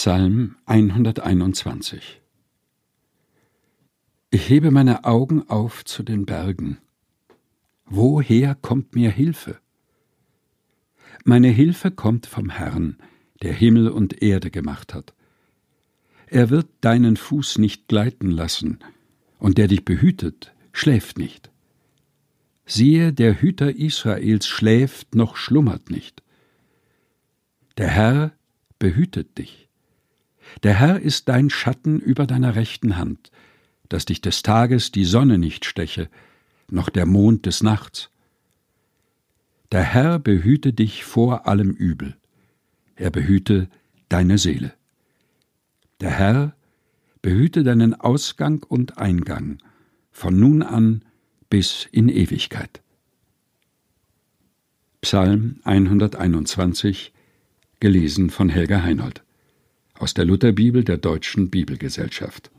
Psalm 121 Ich hebe meine Augen auf zu den Bergen. Woher kommt mir Hilfe? Meine Hilfe kommt vom Herrn, der Himmel und Erde gemacht hat. Er wird deinen Fuß nicht gleiten lassen, und der dich behütet, schläft nicht. Siehe, der Hüter Israels schläft noch schlummert nicht. Der Herr behütet dich. Der Herr ist dein Schatten über deiner rechten Hand, dass dich des Tages die Sonne nicht steche, noch der Mond des Nachts. Der Herr behüte dich vor allem Übel, er behüte deine Seele. Der Herr behüte deinen Ausgang und Eingang, von nun an bis in Ewigkeit. Psalm 121, gelesen von Helga Heinold aus der Lutherbibel der Deutschen Bibelgesellschaft.